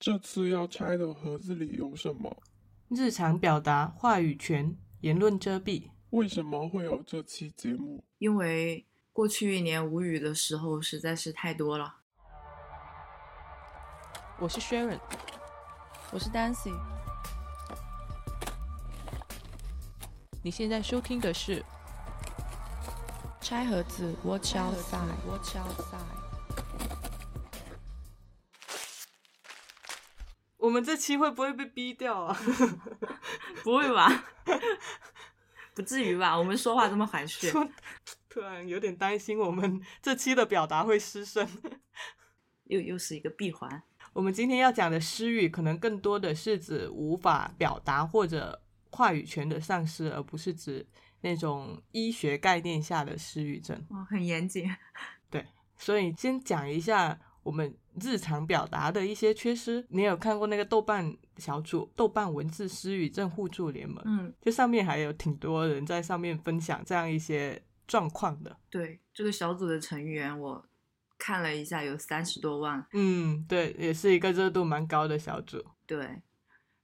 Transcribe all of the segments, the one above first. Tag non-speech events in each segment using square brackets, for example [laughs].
这次要拆的盒子里有什么？日常表达、话语权、言论遮蔽。为什么会有这期节目？因为过去一年无语的时候实在是太多了。我是 Sharon，我是 Dancy。你现在收听的是《拆盒子 Watch Outside》。我们这期会不会被逼掉啊？[laughs] 不会吧？[laughs] 不至于吧？我们说话这么含蓄。[laughs] 突然有点担心，我们这期的表达会失声。又又是一个闭环。我们今天要讲的失语，可能更多的是指无法表达或者话语权的丧失，而不是指那种医学概念下的失语症。哇，很严谨。对，所以先讲一下。我们日常表达的一些缺失，你有看过那个豆瓣小组“豆瓣文字失语症互助联盟”？嗯，就上面还有挺多人在上面分享这样一些状况的。对，这个小组的成员我看了一下，有三十多万。嗯，对，也是一个热度蛮高的小组。对。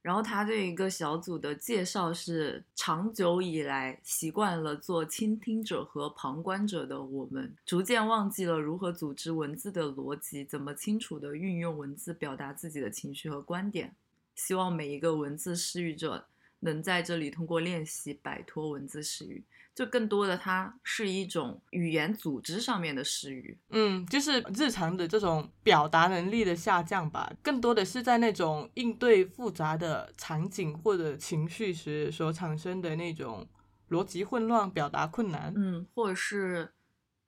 然后他这一个小组的介绍是：长久以来习惯了做倾听者和旁观者的我们，逐渐忘记了如何组织文字的逻辑，怎么清楚地运用文字表达自己的情绪和观点。希望每一个文字失语者能在这里通过练习摆脱文字失语。就更多的，它是一种语言组织上面的失语，嗯，就是日常的这种表达能力的下降吧。更多的是在那种应对复杂的场景或者情绪时所产生的那种逻辑混乱、表达困难，嗯，或者是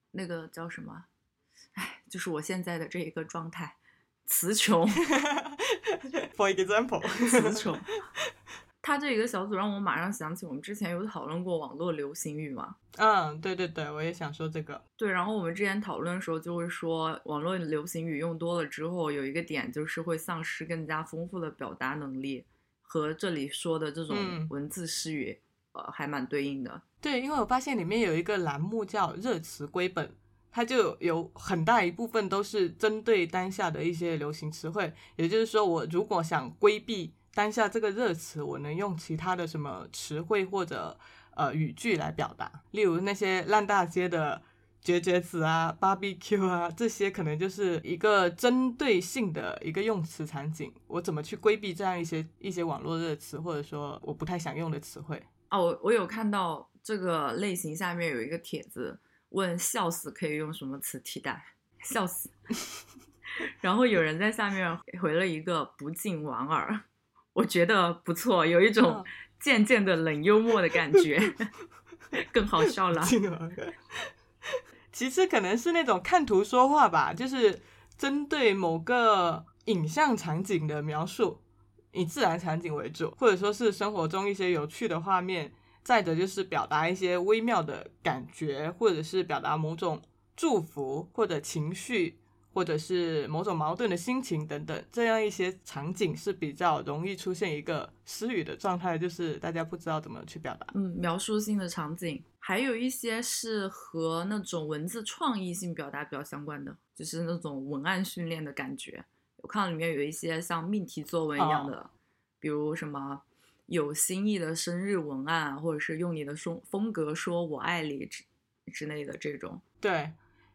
那个叫什么？哎，就是我现在的这一个状态，词穷。[laughs] For example，词穷。他这一个小组让我马上想起我们之前有讨论过网络流行语嘛？嗯，对对对，我也想说这个。对，然后我们之前讨论的时候就会说，网络流行语用多了之后，有一个点就是会丧失更加丰富的表达能力，和这里说的这种文字失语，呃，还蛮对应的。对，因为我发现里面有一个栏目叫热词归本，它就有很大一部分都是针对当下的一些流行词汇，也就是说，我如果想规避。当下这个热词，我能用其他的什么词汇或者呃语句来表达？例如那些烂大街的绝绝子啊、barbecue 啊，这些可能就是一个针对性的一个用词场景。我怎么去规避这样一些一些网络热词，或者说我不太想用的词汇？哦，我我有看到这个类型下面有一个帖子，问笑死可以用什么词替代？笑死。[laughs] 然后有人在下面回了一个不敬莞尔。我觉得不错，有一种渐渐的冷幽默的感觉，[laughs] 更好笑了。其实可能是那种看图说话吧，就是针对某个影像场景的描述，以自然场景为主，或者说是生活中一些有趣的画面，再者就是表达一些微妙的感觉，或者是表达某种祝福或者情绪。或者是某种矛盾的心情等等，这样一些场景是比较容易出现一个失语的状态，就是大家不知道怎么去表达。嗯，描述性的场景，还有一些是和那种文字创意性表达比较相关的，就是那种文案训练的感觉。我看到里面有一些像命题作文一样的，比如什么有新意的生日文案，或者是用你的风风格说我爱你之之类的这种。对。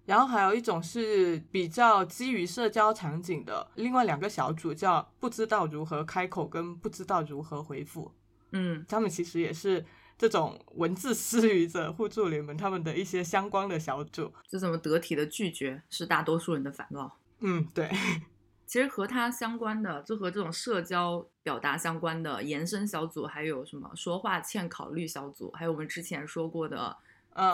然后还有一种是比较基于社交场景的，另外两个小组叫不知道如何开口跟不知道如何回复，嗯，他们其实也是这种文字私语者互助联盟他们的一些相关的小组。这怎么得体的拒绝是大多数人的烦恼。嗯，对。[laughs] 其实和它相关的，就和这种社交表达相关的延伸小组，还有什么说话欠考虑小组，还有我们之前说过的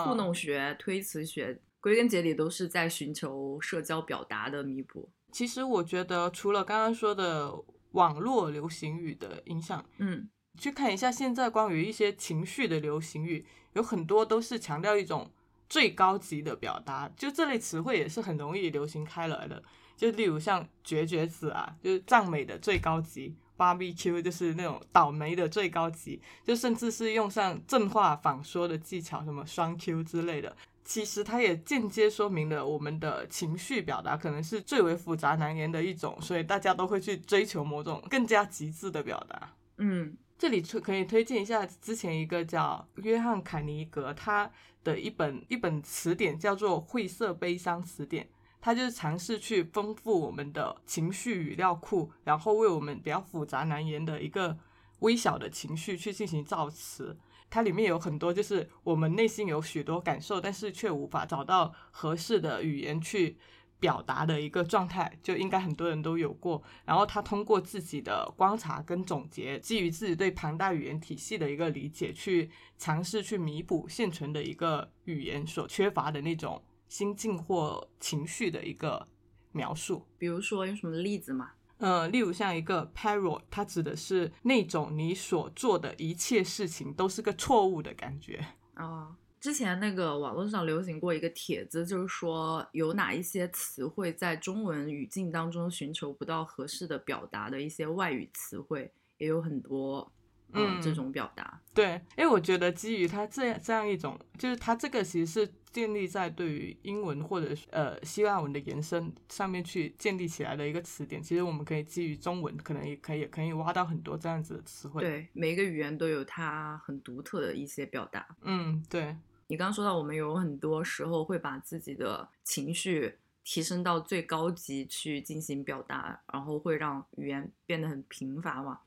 糊弄学、推辞学。归根结底都是在寻求社交表达的弥补。其实我觉得，除了刚刚说的网络流行语的影响，嗯，去看一下现在关于一些情绪的流行语，有很多都是强调一种最高级的表达。就这类词汇也是很容易流行开来的。就例如像绝绝子啊，就是赞美的最高级；barbecue 就是那种倒霉的最高级。就甚至是用上正话反说的技巧，什么双 Q 之类的。其实它也间接说明了我们的情绪表达可能是最为复杂难言的一种，所以大家都会去追求某种更加极致的表达。嗯这里推可以推荐一下之前一个叫约翰凯尼格他的一本一本词典，叫做《晦涩悲伤词典》。他就是尝试去丰富我们的情绪语料库，然后为我们比较复杂难言的一个微小的情绪去进行造词。它里面有很多就是我们内心有许多感受，但是却无法找到合适的语言去表达的一个状态，就应该很多人都有过。然后他通过自己的观察跟总结，基于自己对庞大语言体系的一个理解，去尝试去弥补现存的一个语言所缺乏的那种心境或情绪的一个描述。比如说有什么例子吗？呃，例如像一个 parrot，它指的是那种你所做的一切事情都是个错误的感觉。啊、之前那个网络上流行过一个帖子，就是说有哪一些词汇在中文语境当中寻求不到合适的表达的一些外语词汇，也有很多嗯嗯这种表达。对，因为我觉得基于它这样这样一种，就是它这个其实是建立在对于英文或者呃希腊文的延伸上面去建立起来的一个词典。其实我们可以基于中文，可能也可以可以挖到很多这样子的词汇。，对，每一个语言都有它很独特的一些表达。嗯，对，你刚刚说到，我们有很多时候会把自己的情绪提升到最高级去进行表达，然后会让语言变得很贫乏嘛。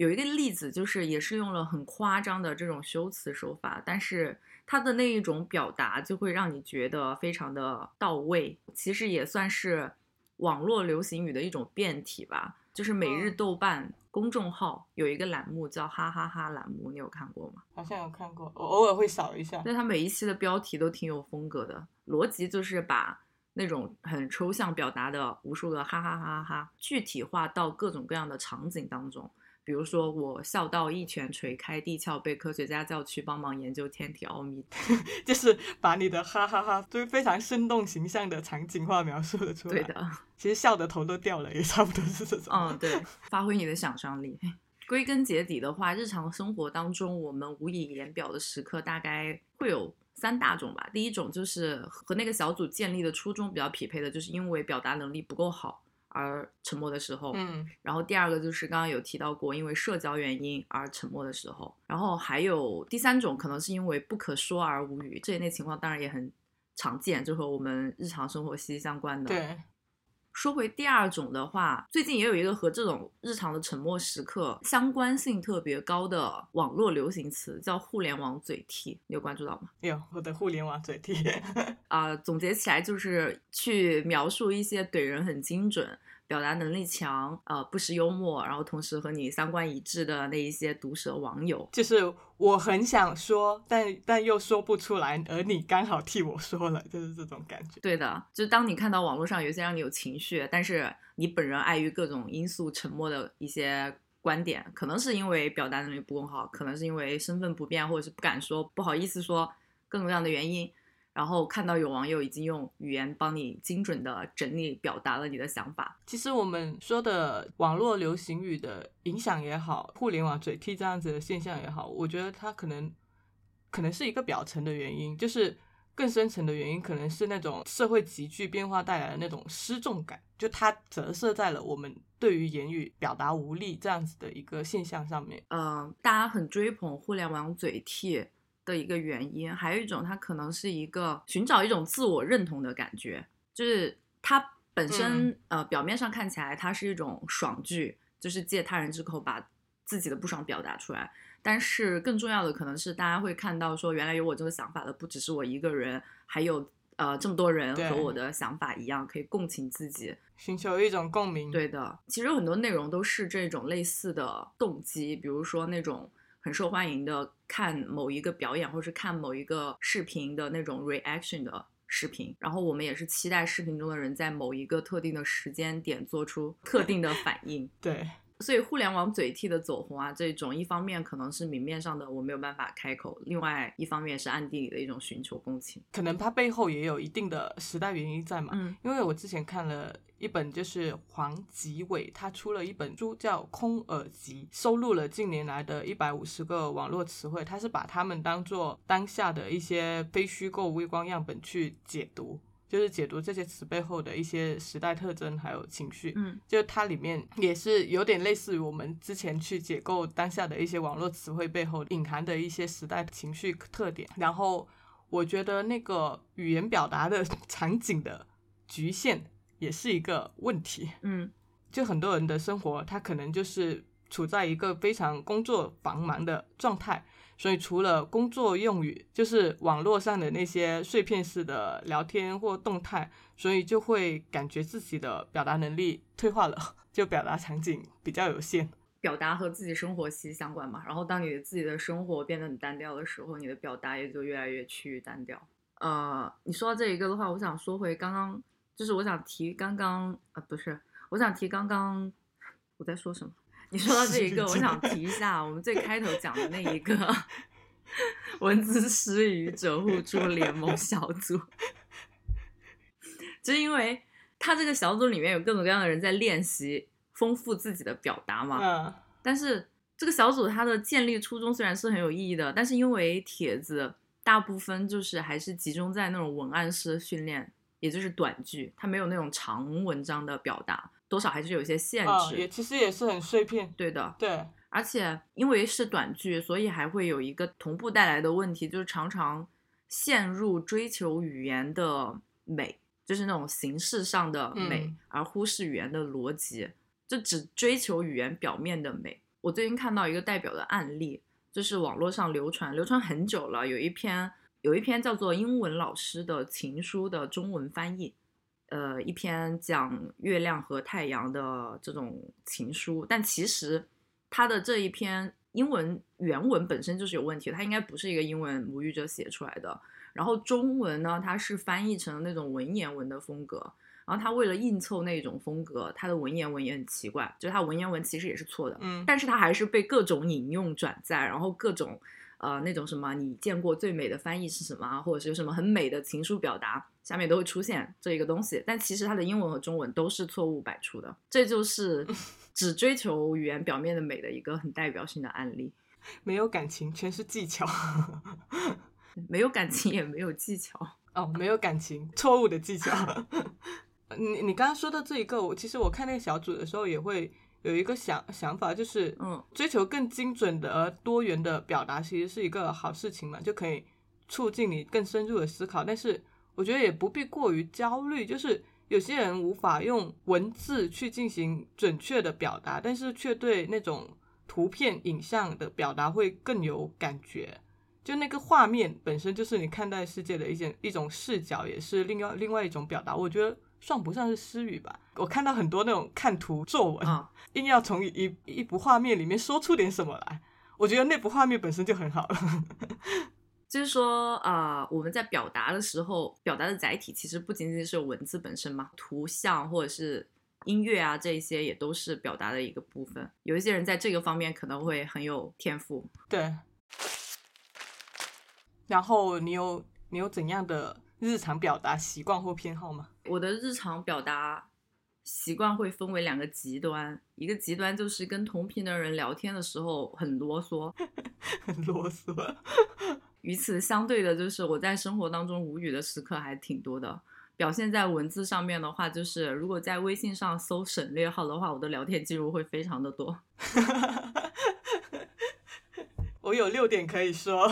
有一个例子就是，也是用了很夸张的这种修辞手法，但是它的那一种表达就会让你觉得非常的到位。其实也算是网络流行语的一种变体吧。就是每日嗯豆瓣公众号有一个栏目叫“哈哈哈”栏目，你有看过吗？好像有看过，我偶尔会扫一下。那它每一期的标题都挺有风格的，逻辑就是把那种很抽象表达的无数个哈哈哈哈哈具体化到各种各样的场景当中。比如说，我笑到一拳锤开地壳，被科学家叫去帮忙研究天体奥秘。[laughs] 就是把你的哈哈哈，就是非常生动形象的场景化描述了出来。对，的，其实笑的头都掉了，也差不多是这种。嗯，对，发挥你的想象力。归根结底的话，日常生活当中，我们无以言表的时刻大概会有三大种吧。第一种就是和那个小组建立的初衷比较匹配的，就是因为表达能力不够好而沉默的时候。嗯然后第二个就是刚刚有提到过，因为社交原因而沉默的时候。然后还有第三种，可能是因为不可说而无语，这一类情况当然也很常见，就和我们日常生活息息相关的。对，说回第二种的话，最近也有一个和这种日常的沉默时刻相关性特别高的网络流行词，叫“互联网嘴替”，你有关注到吗？有我的互联网嘴替。[laughs] 啊、总结起来就是去描述一些怼人很精准、表达能力强、呃不失幽默，然后同时和你三观一致的那一些毒舌网友。就是我很想说，但但又说不出来，而你刚好替我说了，就是这种感觉。对的，就是当你看到网络上有一些让你有情绪，但是你本人碍于各种因素沉默的一些观点，可能是因为表达能力不够好，可能是因为身份不便，或者是不敢说、不好意思说各种各样的原因。然后看到有网友已经用语言帮你精准的整理表达了你的想法，其实我们说的网络流行语的影响也好，互联网嘴替这样子的现象也好，我觉得它可能可能是一个表层的原因，就是更深层的原因可能是那种社会急剧变化带来的那种失重感，就它折射在了我们对于言语表达无力这样子的一个现象上面。呃，大家很追捧互联网嘴替的一个原因，还有一种它可能是一个寻找一种自我认同的感觉，就是它本身、呃表面上看起来它是一种爽剧，就是借他人之口把自己的不爽表达出来。但是更重要的可能是大家会看到说，原来有我这个想法的不只是我一个人，还有呃这么多人和我的想法一样，可以共情自己。寻求一种共鸣，对的，其实有很多内容都是这种类似的动机，比如说那种很受欢迎的看某一个表演或是看某一个视频的那种 reaction 的视频，然后我们也是期待视频中的人在某一个特定的时间点做出特定的反应。对所以互联网嘴替的走红啊，这种一方面可能是明面上的我没有办法开口，另外一方面是暗地里的一种寻求共情。可能它背后也有一定的时代原因在嘛。嗯因为我之前看了一本就是黄吉伟，他出了一本书叫《空耳集》，收录了近年来的一百五十个网络词汇。他是把它们当做当下的一些非虚构微观样本去解读，就是解读这些词背后的一些时代特征还有情绪。嗯就它里面也是有点类似于我们之前去解构当下的一些网络词汇背后隐含的一些时代情绪特点。然后我觉得那个语言表达的 [laughs] 场景的局限也是一个问题。嗯就很多人的生活，他可能就是处在一个非常工作繁忙的状态，所以除了工作用语，就是网络上的那些碎片式的聊天或动态，所以就会感觉自己的表达能力退化了，[laughs] 就表达场景比较有限。表达和自己生活息息相关嘛。然后当你自己的生活变得很单调的时候，你的表达也就越来越趋于单调。呃，你说到这一个的话，我想说回刚刚，就是我想提刚刚啊，不是，我想提刚刚我在说什么？[laughs] 你说到这一个，我想提一下我们最开头讲的那一个 [laughs] 文字失语者互助联盟小组，[laughs] 就是因为他这个小组里面有各种各样的人在练习丰富自己的表达嘛，嗯但是这个小组它的建立初衷虽然是很有意义的，但是因为帖子大部分就是还是集中在那种文案式的训练，也就是短句，它没有那种长文章的表达，多少还是有一些限啊，制。也其实也是很碎片。对的，对，而且因为是短句，所以还会有一个同步带来的问题，就是常常陷入追求语言的美，就是那种形式上的美，嗯而忽视语言的逻辑，就只追求语言表面的美。我最近看到一个代表的案例，就是网络上流传流传很久了，有一篇有一篇叫做《英文老师的情书》的中文翻译，呃，一篇讲月亮和太阳的这种情书，但其实他的这一篇英文原文本身就是有问题的，它应该不是一个英文母语者写出来的。然后中文呢，它是翻译成那种文言文的风格，然后他为了硬凑那种风格，他的文言文也很奇怪，就是他文言文其实也是错的，嗯但是他还是被各种引用转载，然后各种呃那种什么你见过最美的翻译是什么啊，或者是有什么很美的情书表达，下面都会出现这一个东西，但其实它的英文和中文都是错误百出的，这就是 [laughs] 只追求语言表面的美的一个很代表性的案例，没有感情，全是技巧。[laughs] 没有感情也没有技巧，哦，没有感情，错误的技巧。[laughs] 你你刚刚说到这一个，我其实我看那个小组的时候也会有一个想想法，就是嗯追求更精准的而多元的表达，其实是一个好事情嘛，就可以促进你更深入的思考。但是我觉得也不必过于焦虑，就是有些人无法用文字去进行准确的表达，但是却对那种图片、影像的表达会更有感觉。就那个画面本身就是你看待世界的一件一种视角，也是另外另外一种表达。我觉得算不算是私语吧。我看到很多那种看图作文，啊，硬要从一一幅画面里面说出点什么来，我觉得那幅画面本身就很好了。[laughs] 就是说，呃，我们在表达的时候，表达的载体其实不仅仅是文字本身嘛，图像或者是音乐啊，这一些也都是表达的一个部分。有一些人在这个方面可能会很有天赋。对。然后你有你有怎样的日常表达习惯或偏好吗？我的日常表达习惯会分为两个极端，一个极端就是跟同频的人聊天的时候很啰嗦，很啰嗦。与此相对的，就是我在生活当中无语的时刻还挺多的。表现在文字上面的话，就是如果在微信上搜省略号的话，我的聊天记录会非常的多。[laughs] 我有六点可以说。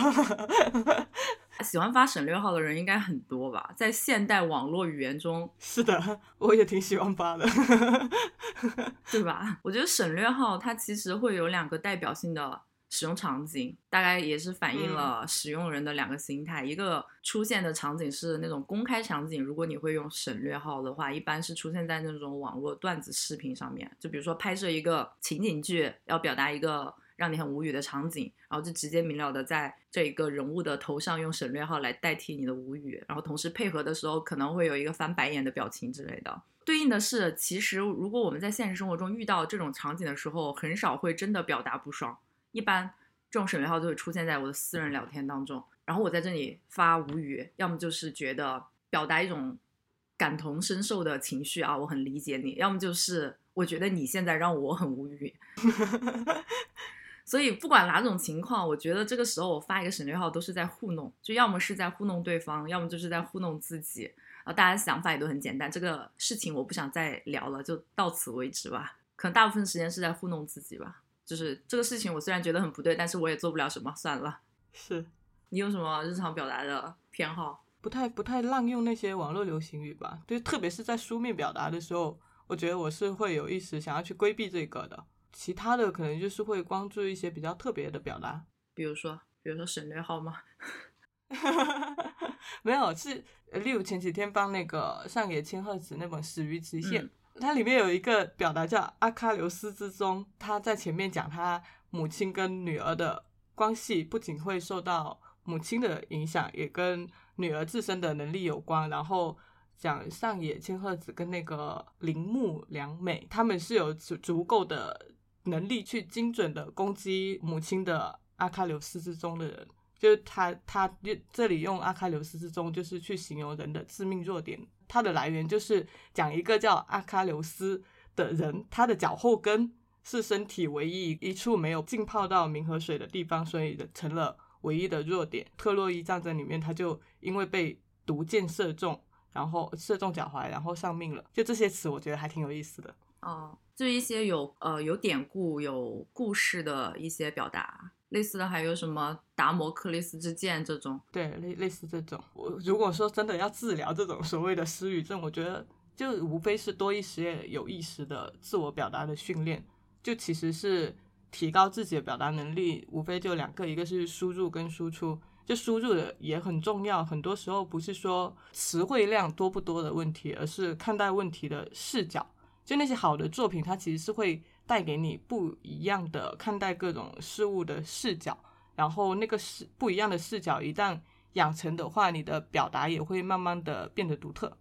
喜欢发省略号的人应该很多吧？在现代网络语言中，[laughs] 是的，我也挺喜欢发的。[laughs] 对吧？我觉得省略号它其实会有两个代表性的使用场景，大概也是反映了使用人的两个心态。一个出现的场景是那种公开场景，如果你会用省略号的话，一般是出现在那种网络段子视频上面，就比如说拍摄一个情景剧，要表达一个。让你很无语的场景，然后就直接明了的在这一个人物的头上用省略号来代替你的无语，然后同时配合的时候可能会有一个翻白眼的表情之类的。对应的是，其实如果我们在现实生活中遇到这种场景的时候，很少会真的表达不爽，一般这种省略号就会出现在我的私人聊天当中，然后我在这里发无语，要么就是觉得表达一种感同身受的情绪啊，我很理解你；要么就是我觉得你现在让我很无语。[laughs] 所以不管哪种情况，我觉得这个时候我发一个省略号都是在糊弄，就要么是在糊弄对方，要么就是在糊弄自己。然后大家想法也都很简单，这个事情我不想再聊了，就到此为止吧。可能大部分时间是在糊弄自己吧。就是这个事情，我虽然觉得很不对，但是我也做不了什么，算了。[laughs] 是你有什么日常表达的偏好？不太不太滥用那些网络流行语吧？就特别是在书面表达的时候，我觉得我是会有意识想要去规避这个的。其他的可能就是会关注一些比较特别的表达，比如说，比如说省略号吗？[laughs] 没有，是例如前几天帮那个上野千鹤子那本《始于极限》，嗯它里面有一个表达叫阿喀琉斯之中，他在前面讲他母亲跟女儿的关系，不仅会受到母亲的影响，也跟女儿自身的能力有关，然后。讲上野千鹤子跟那个铃木良美，他们是有足足够的能力去精准的攻击母亲的阿喀琉斯之中的人，就是他他这里用阿喀琉斯之中就是去形容人的致命弱点，它的来源就是讲一个叫阿喀琉斯的人，他的脚后跟是身体唯一一处没有浸泡到明河水的地方，所以成了唯一的弱点。特洛伊战争里面，他就因为被毒箭射中。然后射中脚踝，然后丧命了。就这些词，我觉得还挺有意思的。哦，就一些有呃有典故、有故事的一些表达，类似的还有什么达摩克利斯之剑这种。对，类类似这种。我如果说真的要治疗这种所谓的失语症，我觉得就无非是多一些有意识的自我表达的训练。就其实是提高自己的表达能力，无非就两个，一个是输入跟输出。就输入的也很重要，很多时候不是说词汇量多不多的问题，而是看待问题的视角。就那些好的作品，它其实是会带给你不一样的看待各种事物的视角。然后那个视不一样的视角一旦养成的话，你的表达也会慢慢的变得独特。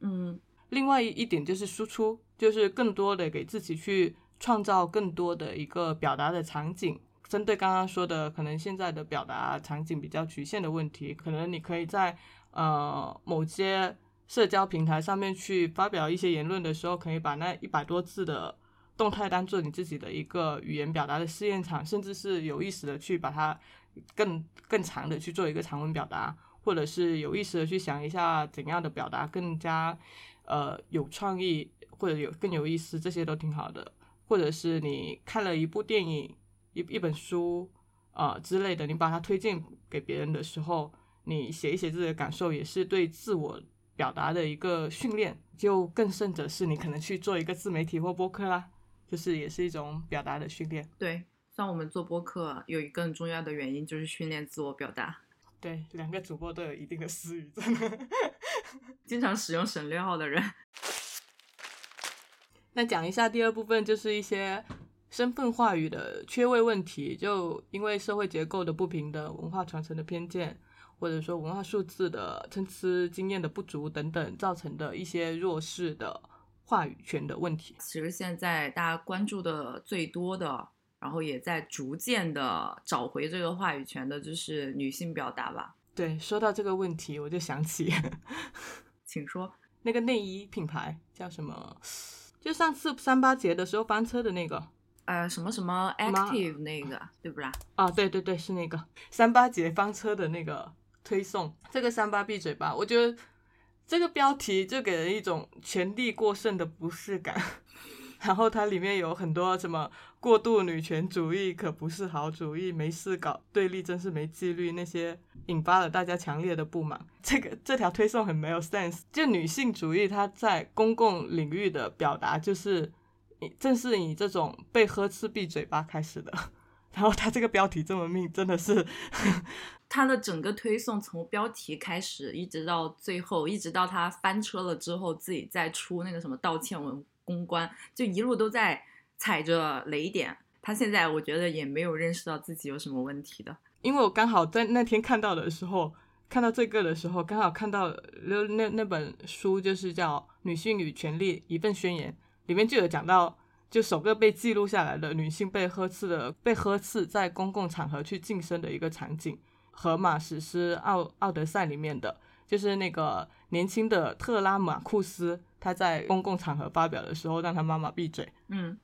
嗯，另外一点就是输出，就是更多的给自己去创造更多的一个表达的场景。针对刚刚说的，可能现在的表达场景比较局限的问题，可能你可以在呃某些社交平台上面去发表一些言论的时候，可以把那一百多字的动态当做你自己的一个语言表达的试验场，甚至是有意识的去把它更更长的去做一个长文表达，或者是有意识的去想一下怎样的表达更加呃有创意或者有更有意思，这些都挺好的。或者是你看了一部电影。一一本书，啊之类的，你把它推荐给别人的时候，你写一写自己的感受，也是对自我表达的一个训练。就更甚者是，你可能去做一个自媒体或播客啦，就是也是一种表达的训练。对，像我们做播客，有一个很重要的原因就是训练自我表达。对，两个主播都有一定的私语症，[laughs] 经常使用省略号的人。[laughs] 那讲一下第二部分，就是一些。身份话语的缺位问题，就因为社会结构的不平等、文化传承的偏见，或者说文化数字的参差经验的不足等等，造成的一些弱势的话语权的问题。其实现在大家关注的最多的，然后也在逐渐的找回这个话语权的，就是女性表达吧。对，说到这个问题，我就想起，[laughs] 请说，那个内衣品牌叫什么？就上次三八节的时候翻车的那个。呃，什么什么 active 那个，对不啦？啊，对对对，是那个三八节翻车的那个推送。这个三八闭嘴吧，我觉得这个标题就给人一种权力过剩的不适感。[laughs] 然后它里面有很多什么过度女权主义可不是好主意，没事搞对立真是没纪律，那些引发了大家强烈的不满。这个这条推送很没有 sense，就女性主义它在公共领域的表达就是。正是以这种被呵斥闭嘴巴开始的，然后他这个标题这么命，真的是 [laughs] 他的整个推送从标题开始，一直到最后，一直到他翻车了之后，自己再出那个什么道歉文公关，就一路都在踩着雷点。他现在我觉得也没有认识到自己有什么问题的，因为我刚好在那天看到的时候，看到这个的时候，刚好看到那那那本书就是叫《女性与权利一份宣言》。里面就有讲到，就首个被记录下来的女性被呵斥的被呵斥在公共场合去晋升的一个场景，《荷马史诗奥奥德赛》里面的，就是那个年轻的特拉马库斯他在公共场合发表的时候让他妈妈闭嘴，嗯，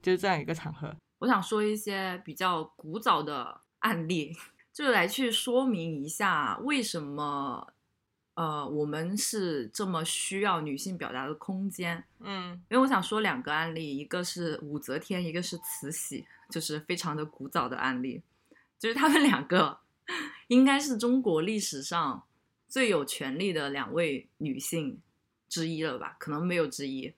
就是这样一个场合。我想说一些比较古早的案例，就是来去说明一下为什么，呃，我们是这么需要女性表达的空间。嗯因为我想说两个案例，一个是武则天，一个是慈禧，就是非常的古早的案例，就是他们两个应该是中国历史上最有权力的两位女性之一了吧？可能没有之一，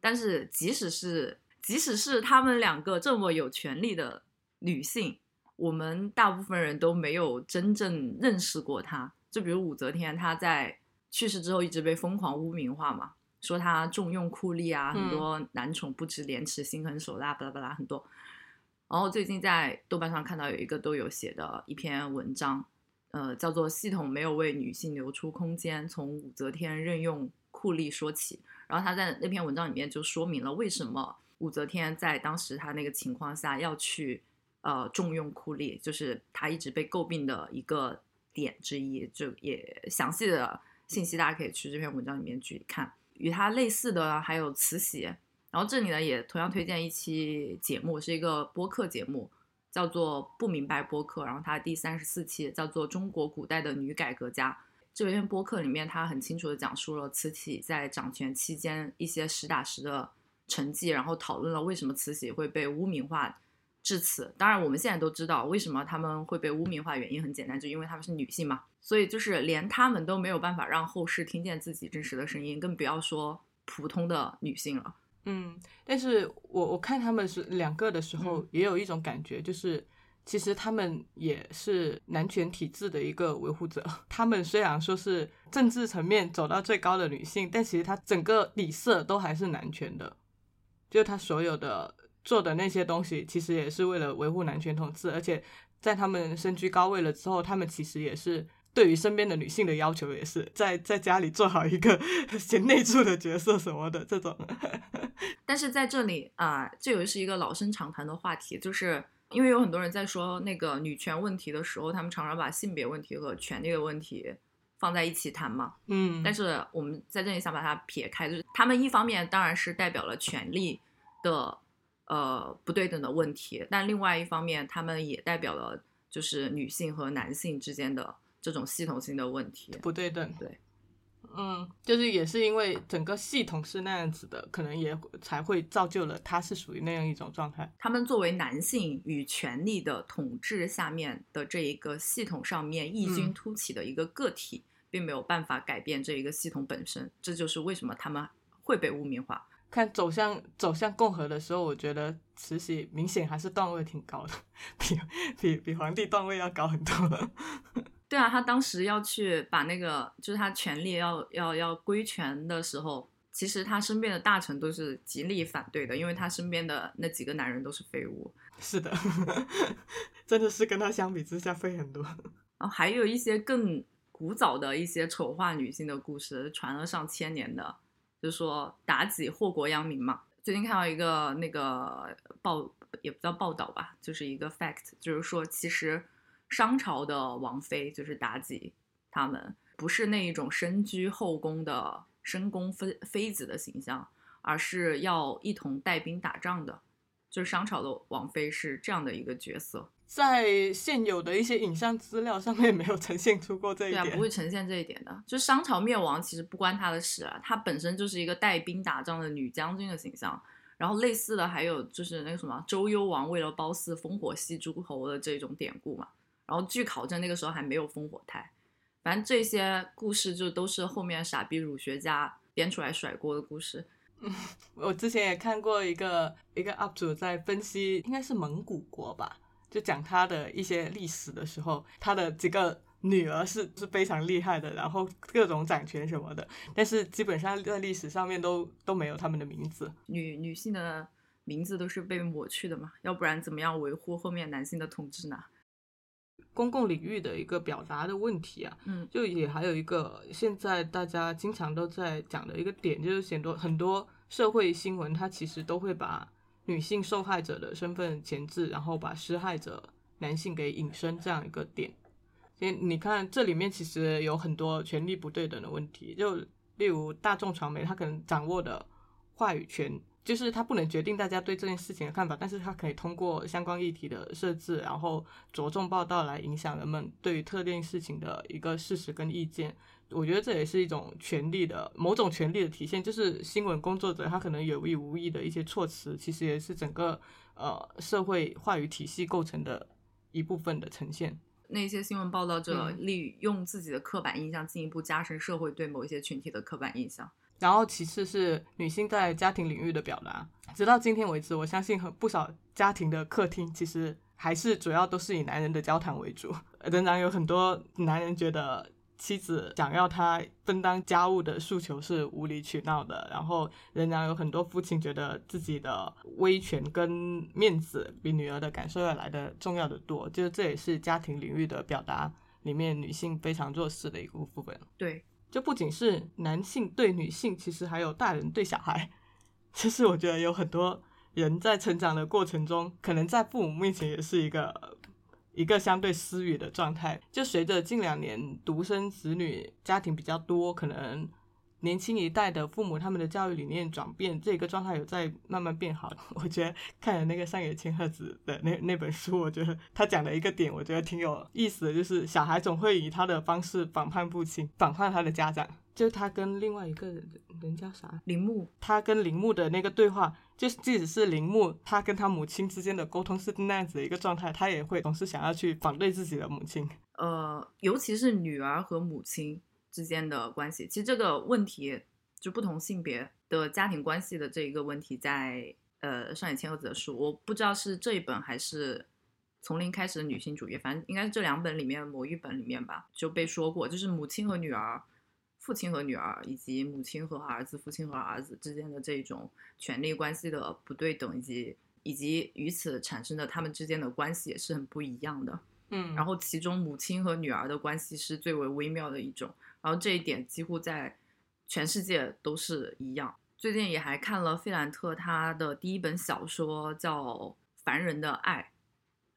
但是即使是即使是他们两个这么有权力的女性，我们大部分人都没有真正认识过她。就比如武则天，她在去世之后一直被疯狂污名化嘛，说她重用酷吏啊，很嗯多男宠不知廉耻、心狠手辣，巴拉巴拉很多。然后最近在豆瓣上看到有一个都有写的一篇文章，呃，叫做“系统没有为女性留出空间，从武则天任用酷吏说起”。然后他在那篇文章里面就说明了为什么武则天在当时她那个情况下要去呃重用酷吏，就是她一直被诟病的一个点之一。就也详细的信息大家可以去这篇文章里面去看。与她类似的还有慈禧，然后这里呢也同样推荐一期节目，是一个播客节目，叫做《不明白播客》，然后它第三十四期叫做《中国古代的女改革家》。这篇播客里面，他很清楚的讲述了慈禧在掌权期间一些实打实的成绩，然后讨论了为什么慈禧会被污名化至此。当然，我们现在都知道为什么他们会被污名化，原因很简单，就因为他们是女性嘛。所以就是连他们都没有办法让后世听见自己真实的声音，更不要说普通的女性了。嗯，但是我我看他们是两个的时候嗯，也有一种感觉，就是其实他们也是男权体制的一个维护者。他们虽然说是政治层面走到最高的女性，但其实她整个底色都还是男权的，就是她所有的做的那些东西，其实也是为了维护男权统治。而且在他们身居高位了之后，他们其实也是。对于身边的女性的要求也是在在家里做好一个 [laughs] 贤内助的角色什么的这种，[laughs] 但是在这里啊、这又是一个老生常谈的话题，就是因为有很多人在说那个女权问题的时候，他们常常把性别问题和权利的问题放在一起谈嘛。嗯，但是我们在这里想把它撇开，就是他们一方面当然是代表了权利的呃不对等的问题，但另外一方面，他们也代表了就是女性和男性之间的这种系统性的问题。不对等。对，嗯，就是也是因为整个系统是那样子的，可能也才会造就了他是属于那样一种状态。他们作为男性与权力的统治下面的这一个系统上面异军嗯突起的一个个体，并没有办法改变这一个系统本身，这就是为什么他们会被污名化。看走向走向共和的时候，我觉得慈禧明显还是段位挺高的，比比比皇帝段位要高很多。[laughs] 对啊，他当时要去把那个，就是他权力要要要归权的时候，其实他身边的大臣都是极力反对的，因为他身边的那几个男人都是废物。是的，[laughs] 真的是跟他相比之下废很多。然后还有一些更古早的一些丑化女性的故事，传了上千年的，就是说妲己祸国殃民嘛。最近看到一个那个报，也不叫报道吧，就是一个 fact，就是说其实商朝的王妃就是妲己，她们不是那一种身居后宫的深宫妃妃子的形象，而是要一同带兵打仗的。就是商朝的王妃是这样的一个角色，在现有的一些影像资料上面没有呈现出过这一对啊，点。不会呈现这一点的。就商朝灭亡其实不关她的事啊，她本身就是一个带兵打仗的女将军的形象。然后类似的还有就是那个什么周幽王为了褒姒烽火戏诸侯的这种典故嘛。然后据考证那个时候还没有烽火台，反正这些故事就都是后面傻逼儒学家编出来甩锅的故事。嗯 [laughs] 我之前也看过一个一个 UP 主在分析，应该是蒙古国吧，就讲他的一些历史的时候，他的几个女儿是是非常厉害的，然后各种掌权什么的，但是基本上在历史上面都都没有他们的名字。女女性的名字都是被抹去的嘛，要不然怎么样维护后面男性的统治呢？公共领域的一个表达的问题啊，嗯就也还有一个现在大家经常都在讲的一个点，就是很多很多社会新闻，它其实都会把女性受害者的身份前置，然后把施害者男性给隐身这样一个点。所以你看这里面其实有很多权力不对等的问题，就例如大众传媒，它可能掌握的话语权，就是它不能决定大家对这件事情的看法，但是它可以通过相关议题的设置，然后着重报道来影响人们对于特定事情的一个事实跟意见。我觉得这也是一种权利的某种权利的体现，就是新闻工作者他可能有意无意的一些措辞，其实也是整个呃社会话语体系构成的一部分的呈现。那些新闻报道者嗯利用自己的刻板印象，进一步加深社会对某一些群体的刻板印象。然后其次是女性在家庭领域的表达，直到今天为止，我相信很不少家庭的客厅其实还是主要都是以男人的交谈为主，仍然有很多男人觉得妻子想要他分担家务的诉求是无理取闹的，然后仍然有很多父亲觉得自己的威权跟面子比女儿的感受要来的重要的多，就是这也是家庭领域的表达里面女性非常弱势的一个部分。对，就不仅是男性对女性，其实还有大人对小孩。就是我觉得有很多人在成长的过程中，可能在父母面前也是一个一个相对私语的状态。就随着近两年独生子女家庭比较多，可能年轻一代的父母他们的教育理念转变，这个状态有在慢慢变好。[laughs] 我觉得看了那个上野千鹤子的那那本书，我觉得他讲的一个点，我觉得挺有意思的，就是小孩总会以他的方式反叛父亲，反叛他的家长。就是他跟另外一个人人叫啥？铃木他跟铃木的那个对话，就是即使是铃木他跟他母亲之间的沟通是那样子的一个状态，他也会总是想要去反对自己的母亲。呃，尤其是女儿和母亲之间的关系，其实这个问题就不同性别的家庭关系的这一个问题在，呃上野千鹤子的书，我不知道是这一本还是从零开始的女性主义，反正应该是这两本里面某一本里面吧，就被说过，就是母亲和女儿。父亲和女儿，以及母亲和儿子、父亲和儿子之间的这种权力关系的不对等，以及以及与此产生的他们之间的关系也是很不一样的。嗯，然后其中母亲和女儿的关系是最为微妙的一种，然后这一点几乎在全世界都是一样。最近也还看了费兰特他的第一本小说叫《凡人的爱》，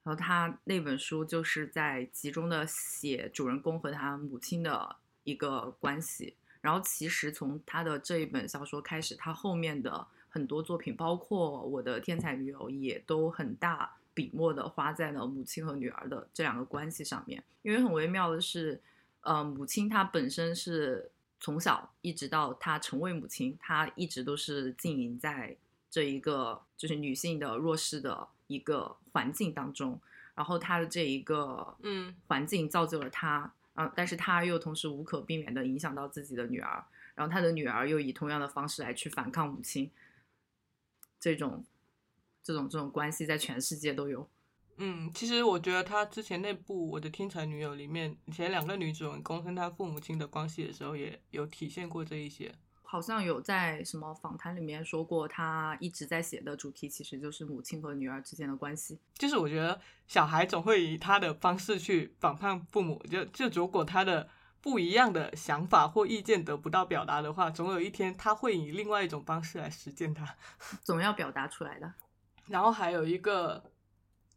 然后他那本书就是在集中的写主人公和他母亲的一个关系。然后其实从他的这一本小说开始，他后面的很多作品，包括我的天才女友，也都很大笔墨的花在了母亲和女儿的这两个关系上面。因为很微妙的是，呃，母亲她本身是从小一直到她成为母亲，她一直都是经营在这一个就是女性的弱势的一个环境当中，然后她的这一个嗯环境造就了她，啊，但是他又同时无可避免的影响到自己的女儿，然后他的女儿又以同样的方式来去反抗母亲，这种这种这种关系在全世界都有。嗯，其实我觉得他之前那部《我的天才女友》里面，前两个女主人公跟她父母亲的关系的时候，也有体现过这一些。好像有在什么访谈里面说过，他一直在写的主题其实就是母亲和女儿之间的关系。就是我觉得小孩总会以他的方式去反叛父母，就就如果他的不一样的想法或意见得不到表达的话，总有一天他会以另外一种方式来实践它。[laughs] 总要表达出来的。然后还有一个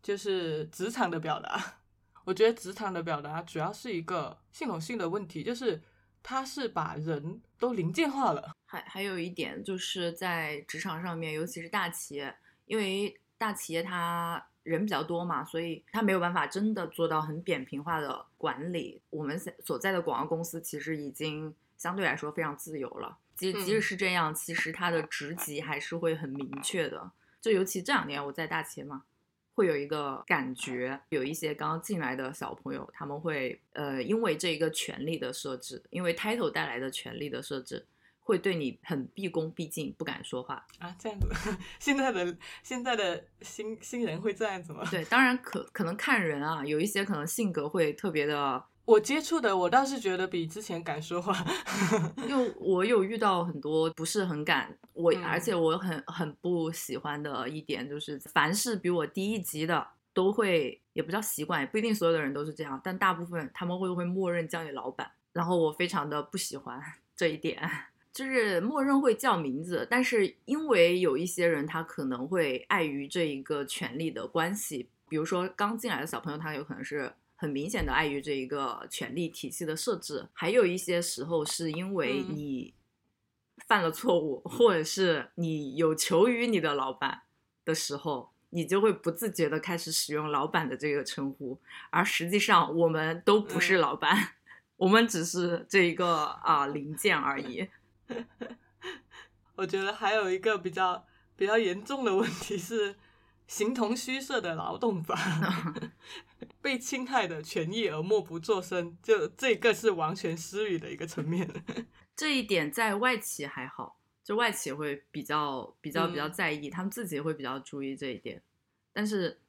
就是职场的表达，[laughs] 我觉得职场的表达主要是一个系统性的问题，就是它是把人都零件化了。还还有一点就是在职场上面，尤其是大企业，因为大企业它人比较多嘛，所以它没有办法真的做到很扁平化的管理。我们所在的广告公司其实已经相对来说非常自由了，即即使是这样，其实它的职级还是会很明确的。就尤其这两年我在大企业嘛，会有一个感觉，有一些刚刚进来的小朋友，他们会呃，因为这一个权利的设置，因为 title 带来的权利的设置，会对你很毕恭毕敬，不敢说话。啊，这样子，[laughs] 现在的现在的新新人会这样子吗？对，当然可可能看人啊，有一些可能性格会特别的，我接触的，我倒是觉得比之前敢说话。因为我有遇到很多不是很敢，我、嗯而且我很很不喜欢的一点就是，凡是比我低一级的，都会也不叫习惯，也不一定所有的人都是这样，但大部分他们会会默认叫你老板，然后我非常的不喜欢 [laughs] 这一点。就是默认会叫名字，但是因为有一些人他可能会碍于这一个权利的关系，比如说刚进来的小朋友，他有可能是很明显的碍于这一个权力体系的设置，还有一些时候是因为嗯。你犯了错误，或者是你有求于你的老板的时候，你就会不自觉的开始使用老板的这个称呼，而实际上我们都不是嗯。老板，我们只是这一个啊、零件而已。[laughs] 我觉得还有一个比较比较严重的问题是，形同虚设的劳动法，[laughs] 被侵害的权益而默不作声，就这个是完全失语的一个层面。[laughs] 这一点在外企还好，就外企会比较比较比较嗯在意，他们自己会比较注意这一点。但是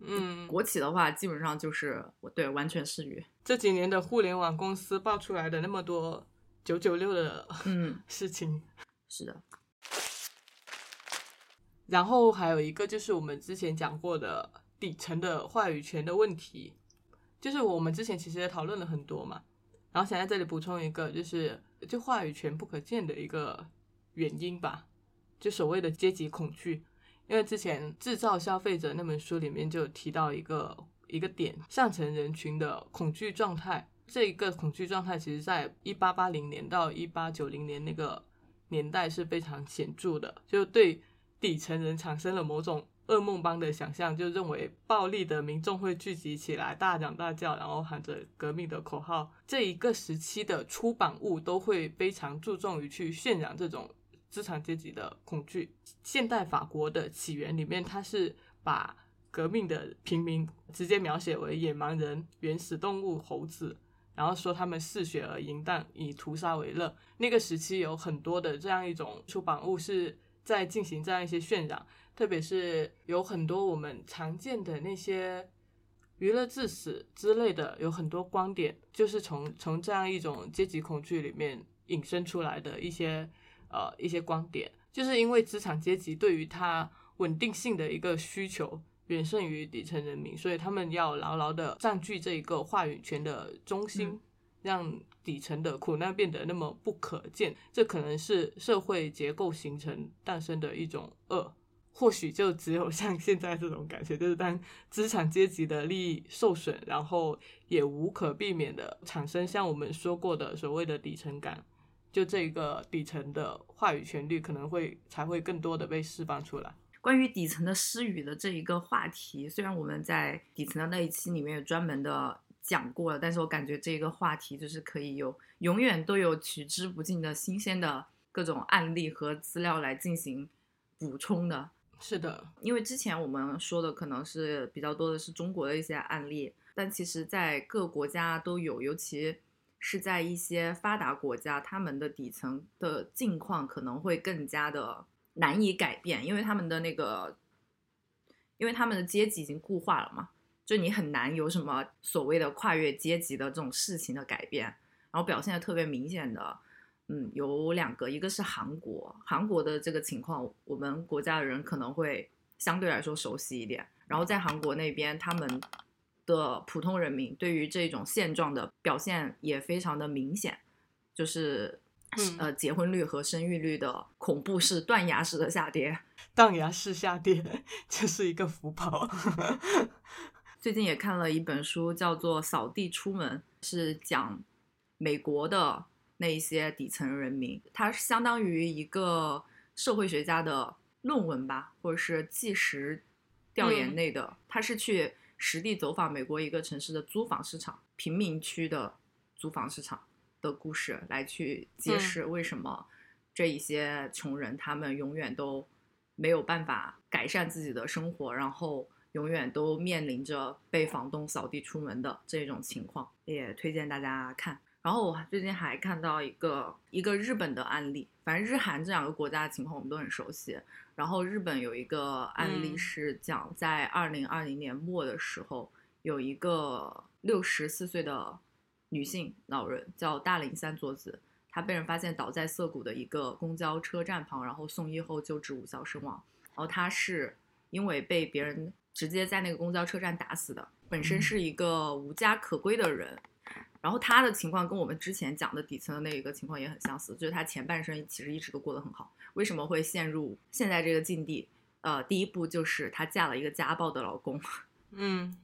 嗯，国企的话，基本上就是我对完全失语。这几年的互联网公司爆出来的那么多九九六的嗯，[laughs] 事情，是的，然后还有一个就是我们之前讲过的底层的话语权的问题，就是我们之前其实也讨论了很多嘛，然后想在这里补充一个，就是就话语权不可见的一个原因吧，就所谓的阶级恐惧。因为之前《制造消费者》那本书里面就提到一个一个点，上层人群的恐惧状态。这一个恐惧状态，其实在一八八零年到一八九零年那个年代是非常显著的，就对底层人产生了某种噩梦般的想象，就认为暴力的民众会聚集起来，大嚷大叫，然后喊着革命的口号。这一个时期的出版物都会非常注重于去渲染这种资产阶级的恐惧。现代法国的起源里面，它是把革命的平民直接描写为野蛮人、原始动物、猴子，然后说他们嗜血而淫荡，以屠杀为乐。那个时期有很多的这样一种出版物是在进行这样一些渲染，特别是有很多我们常见的那些娱乐至死之类的，有很多观点就是从从这样一种阶级恐惧里面引申出来的一些呃一些观点，就是因为资产阶级对于它稳定性的一个需求。远胜于底层人民，所以他们要牢牢的占据这一个话语权的中心，让底层的苦难变得那么不可见。这可能是社会结构形成诞生的一种恶。或许就只有像现在这种感觉，就是当资产阶级的利益受损，然后也无可避免的产生像我们说过的所谓的底层感，就这个底层的话语权利可能会才会更多的被释放出来。关于底层的失语的这一个话题，虽然我们在底层的那一期里面有专门的讲过了，但是我感觉这个话题就是可以有永远都有取之不尽的新鲜的各种案例和资料来进行补充的。是的，因为之前我们说的可能是比较多的是中国的一些案例，但其实在各国家都有，尤其是在一些发达国家，他们的底层的境况可能会更加的难以改变，因为他们的那个，因为他们的阶级已经固化了嘛，就你很难有什么所谓的跨越阶级的这种事情的改变，然后表现的特别明显的。嗯，有两个，一个是韩国，韩国的这个情况，我们国家的人可能会相对来说熟悉一点。然后在韩国那边，他们的普通人民对于这种现状的表现也非常的明显，就是、嗯呃结婚率和生育率的恐怖式断崖式的下跌。断崖式下跌，[laughs] 这是一个福报。[laughs] 最近也看了一本书，叫做《扫地出门》，是讲美国的那一些底层人民，它是相当于一个社会学家的论文吧，或者是纪实调研嗯类的。他是去实地走访美国一个城市的租房市场、贫民区的租房市场的故事，来去揭嗯示为什么这一些穷人他们永远都没有办法改善自己的生活，然后。永远都面临着被房东扫地出门的这种情况，也推荐大家看。然后我最近还看到一个一个日本的案例，反正日韩这两个国家的情况我们都很熟悉。然后日本有一个案例嗯是讲在二零二零年末的时候，有一个六十四岁的女性老人叫大林三佐子，她被人发现倒在涩谷的一个公交车站旁，然后送医后救治无效身亡。然后她是因为被别人直接在那个公交车站打死的，本身是一个无家可归的人。然后他的情况跟我们之前讲的底层的那一个情况也很相似，就是他前半生其实一直都过得很好，为什么会陷入现在这个境地？呃，第一步就是她嫁了一个家暴的老公，[laughs] 嗯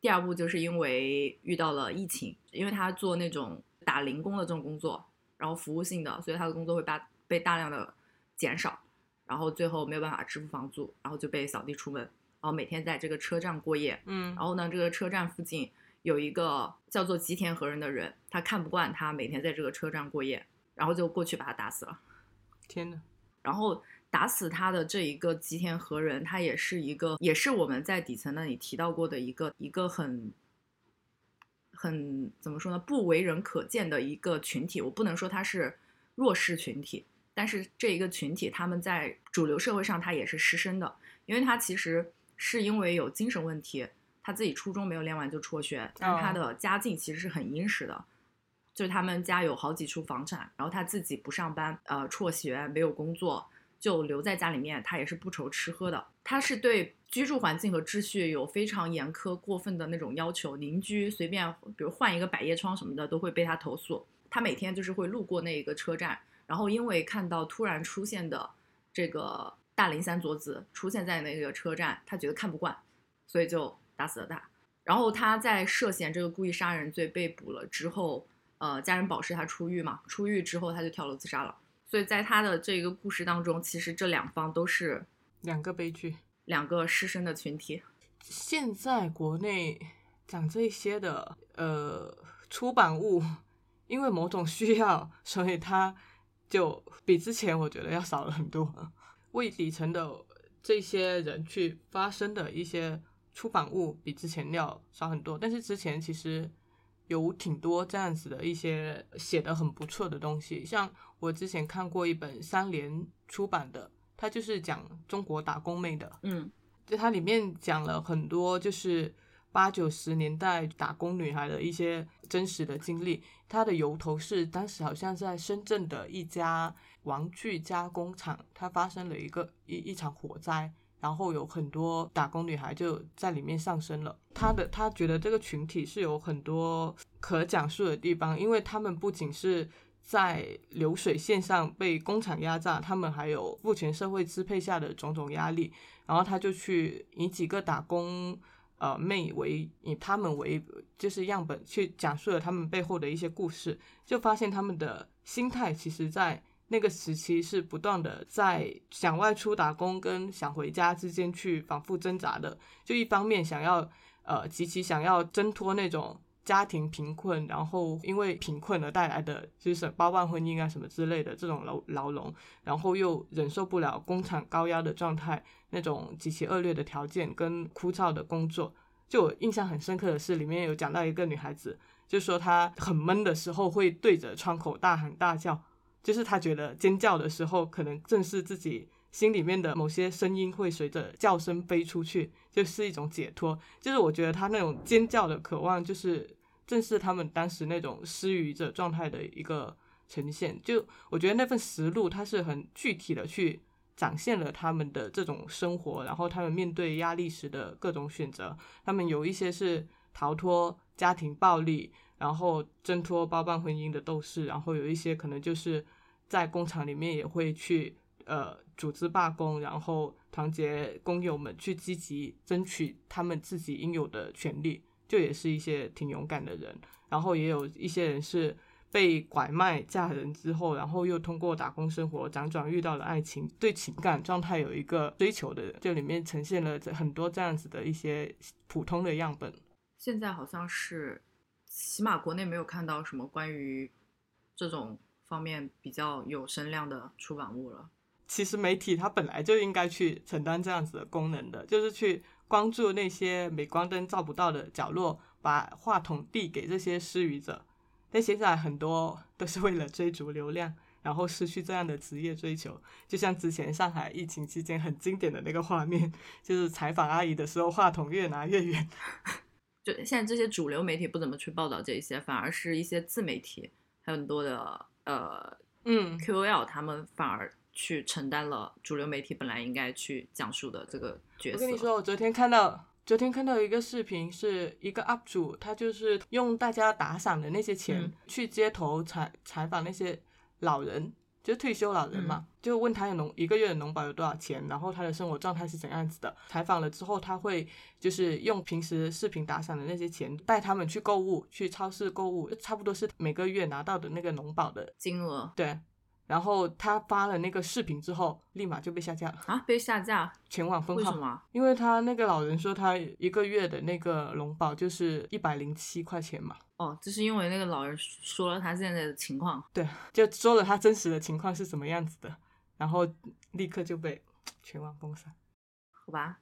第二步就是因为遇到了疫情，因为他做那种打零工的这种工作，然后服务性的，所以他的工作会大被大量的减少，然后最后没有办法支付房租，然后就被扫地出门，然后每天在这个车站过夜。嗯然后呢，这个车站附近有一个叫做吉田和人的人，他看不惯他每天在这个车站过夜，然后就过去把他打死了。天呐，然后打死他的这一个吉田和人，他也是一个，也是我们在底层那里提到过的一个一个很很怎么说呢，不为人可见的一个群体。我不能说他是弱势群体，但是这一个群体他们在主流社会上他也是失身的，因为他其实是因为有精神问题，他自己初中没有练完就辍学，但是他的家境其实是很殷实的。就是他们家有好几处房产，然后他自己不上班，呃，辍学没有工作，就留在家里面，他也是不愁吃喝的。他是对居住环境和秩序有非常严苛、过分的那种要求，邻居随便比如换一个百叶窗什么的都会被他投诉。他每天就是会路过那一个车站，然后因为看到突然出现的这个大林三佐子出现在那个车站，他觉得看不惯，所以就打死了他。然后他在涉嫌这个故意杀人罪被捕了之后。呃，家人保释他出狱嘛，出狱之后他就跳楼自杀了。所以在他的这个故事当中，其实这两方都是两个悲剧，两个失身的群体。现在国内讲这些的呃出版物，因为某种需要，所以它就比之前我觉得要少了很多。为底层的这些人去发声的一些出版物，比之前要少很多。但是之前其实。有挺多这样子的一些写的很不错的东西，像我之前看过一本三联出版的，它就是讲中国打工妹的，嗯，就它里面讲了很多就是八九十年代打工女孩的一些真实的经历。它的由头是当时好像在深圳的一家玩具加工厂，它发生了一个一一场火灾。然后有很多打工女孩就在里面上升了。她的她觉得这个群体是有很多可讲述的地方，因为他们不仅是在流水线上被工厂压榨，他们还有父权社会支配下的种种压力。然后他就去以几个打工呃妹为以他们为就是样本去讲述了他们背后的一些故事，就发现他们的心态其实在。那个时期是不断的在想外出打工跟想回家之间去反复挣扎的，就一方面想要呃极其想要挣脱那种家庭贫困，然后因为贫困而带来的就是包办婚姻啊什么之类的这种牢牢笼，然后又忍受不了工厂高压的状态，那种极其恶劣的条件跟枯燥的工作。就我印象很深刻的是，里面有讲到一个女孩子，就说她很闷的时候会对着窗口大喊大叫。就是他觉得尖叫的时候，可能正是自己心里面的某些声音会随着叫声飞出去，就是一种解脱。就是我觉得他那种尖叫的渴望，就是正是他们当时那种失语者状态的一个呈现。就我觉得那份实录，它是很具体的去展现了他们的这种生活，然后他们面对压力时的各种选择。他们有一些是逃脱家庭暴力。然后挣脱包办婚姻的斗士，然后有一些可能就是在工厂里面也会去呃组织罢工，然后团结工友们去积极争取他们自己应有的权利，就也是一些挺勇敢的人。然后也有一些人是被拐卖嫁人之后，然后又通过打工生活辗转遇到了爱情，对情感状态有一个追求的人，就里面呈现了很多这样子的一些普通的样本。现在好像是。起码国内没有看到什么关于这种方面比较有声量的出版物了。其实媒体它本来就应该去承担这样子的功能的，就是去关注那些镁光灯照不到的角落，把话筒递给这些失语者。但现在很多都是为了追逐流量，然后失去这样的职业追求。就像之前上海疫情期间很经典的那个画面，就是采访阿姨的时候，话筒越拿越远。就现在这些主流媒体不怎么去报道这些，反而是一些自媒体，还有很多的呃嗯 QOL，他们反而去承担了主流媒体本来应该去讲述的这个角色。我跟你说，我昨天看到昨天看到一个视频，是一个 UP 主，他就是用大家打赏的那些钱去街头采采访那些老人，就是退休老人嘛，就问他有农一个月的农保有多少钱，然后他的生活状态是怎样子的。采访了之后，他会就是用平时视频打赏的那些钱带他们去购物，去超市购物，差不多是每个月拿到的那个农保的金额对。然后他发了那个视频之后，立马就被下架了，啊被下架，全网封号。为什么？因为他那个老人说他一个月的那个龙宝就是一百零七块钱嘛，哦，就是因为那个老人说了他现在的情况。对，就说了他真实的情况是什么样子的，然后立刻就被 [tsk] 全网封杀。好吧，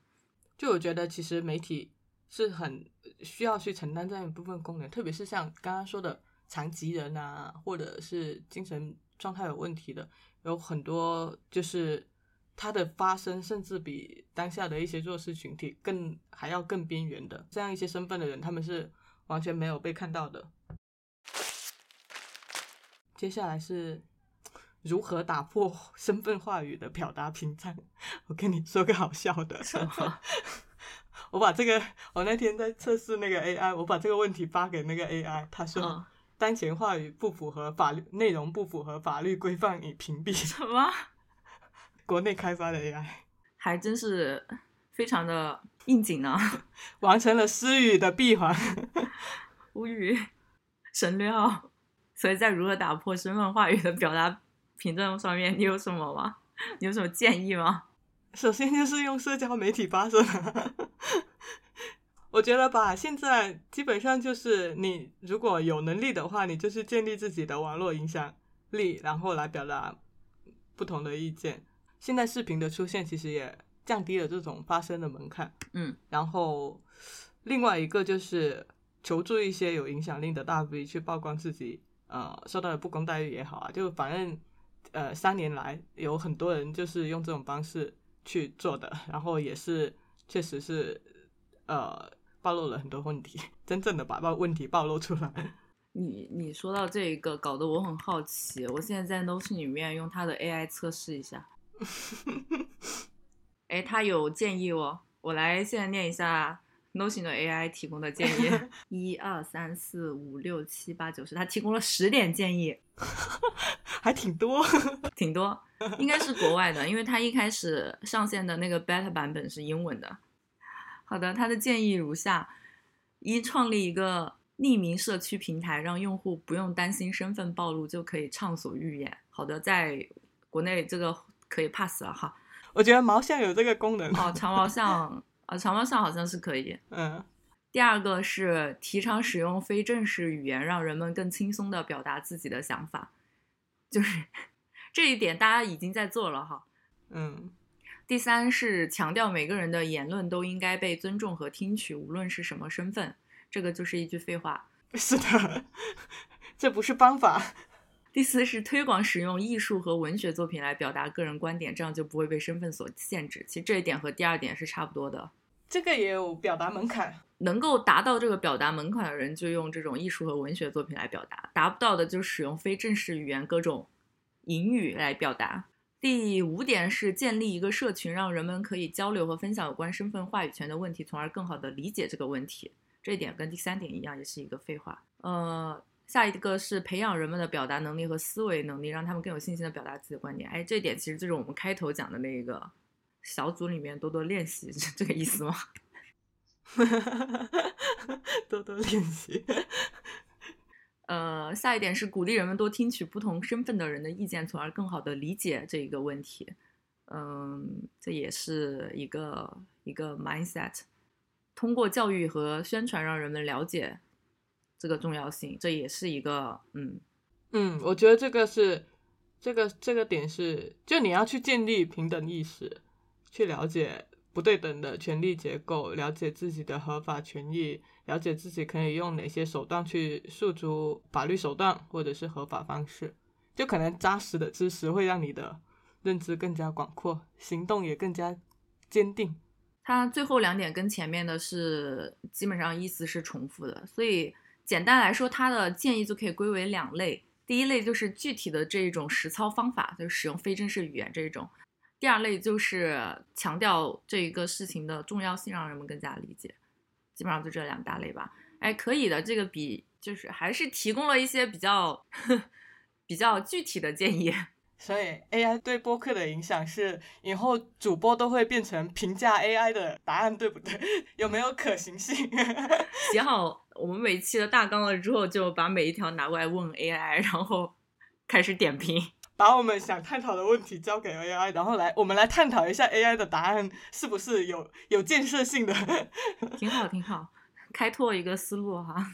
就我觉得其实媒体是很需要去承担这样一部分功能，特别是像刚刚说的残疾人啊，或者是精神状态有问题的，有很多就是它的发生甚至比当下的一些弱势群体更还要更边缘的这样一些身份的人，他们是完全没有被看到的。接下来是如何打破身份话语的表达屏障。[laughs] 我跟你说个好笑的，[laughs] 我把这个，我那天在测试那个 AI，我把这个问题发给那个 AI，他说、嗯当前话语不符合法律内容不符合法律规范，已屏蔽。什么？[laughs] 国内开发的 AI 还真是非常的应景呢，[laughs] 完成了私语的闭环。[laughs] 无语，省略号。所以在如何打破身份话语的表达凭证上面，你有什么吗？你有什么建议吗？首先就是用社交媒体发声、我觉得吧，现在基本上就是你如果有能力的话，你就是建立自己的网络影响力，然后来表达不同的意见。现在视频的出现，其实也降低了这种发声的门槛。嗯，然后另外一个就是求助一些有影响力的大 V 去曝光自己呃受到的不公待遇也好啊，就反正呃三年来有很多人就是用这种方式去做的，然后也是确实是呃暴露了很多问题，真正的把把问题暴露出来。[laughs] 你你说到这一个，搞得我很好奇。我现在在 Notion 里面用它的 AI 测试一下。哎，它有建议哦，我来现在念一下 Notion 的 AI 提供的建议：[laughs] 一二三四五六七八九十，它提供了十点建议，[laughs] 还挺多，挺多，应该是国外的，因为它一开始上线的那个 beta 版本是英文的。好的，他的建议如下：一、创立一个匿名社区平台，让用户不用担心身份暴露就可以畅所欲言。好的，在国内这个可以 pass 了哈。我觉得毛象有这个功能。哦，长毛象，[laughs] 啊，长毛象好像是可以。嗯，第二个是提倡使用非正式语言，让人们更轻松地表达自己的想法，就是 [laughs] 这一点大家已经在做了哈。嗯，第三是强调每个人的言论都应该被尊重和听取，无论是什么身份。这个就是一句废话。[laughs] 是的，这不是方法。第四是推广使用艺术和文学作品来表达个人观点，这样就不会被身份所限制。其实这一点和第二点是差不多的。这个也有表达门槛。能够达到这个表达门槛的人，就用这种艺术和文学作品来表达；达不到的，就使用非正式语言、各种隐语来表达。第五点是建立一个社群，让人们可以交流和分享有关身份话语权的问题，从而更好地理解这个问题。这一点跟第三点一样，也是一个废话。呃，下一个是培养人们的表达能力和思维能力，让他们更有信心地表达自己的观点。哎，这一点其实就是我们开头讲的那个小组里面多多练习，是 [laughs] 这个意思吗？[laughs] 多多练习。呃，下一点是鼓励人们多听取不同身份的人的意见，从而更好的理解这一个问题。嗯，这也是一个一个 mindset。通过教育和宣传，让人们了解这个重要性，这也是一个嗯嗯，我觉得这个是这个这个点是，就你要去建立平等意识，去了解不对等的权利结构，了解自己的合法权益，了解自己可以用哪些手段去诉诸法律手段或者是合法方式，就可能扎实的知识会让你的认知更加广阔，行动也更加坚定。它最后两点跟前面的是基本上意思是重复的，所以简单来说，它的建议就可以归为两类。第一类就是具体的这一种实操方法，就是使用非正式语言这一种；第二类就是强调这一个事情的重要性，让人们更加理解。基本上就这两大类吧。哎，可以的，这个比就是还是提供了一些比较比较具体的建议。[laughs] 所以 AI 对播客的影响是，以后主播都会变成评价 AI 的答案，对不对？[laughs] 有没有可行性？[laughs] 写好我们每期的大纲了之后，就把每一条拿过来问 AI，然后开始点评。把我们想探讨的问题交给 AI，然后来我们来探讨一下 AI 的答案是不是有有建设性的。[laughs] 挺好，挺好，开拓一个思路哈。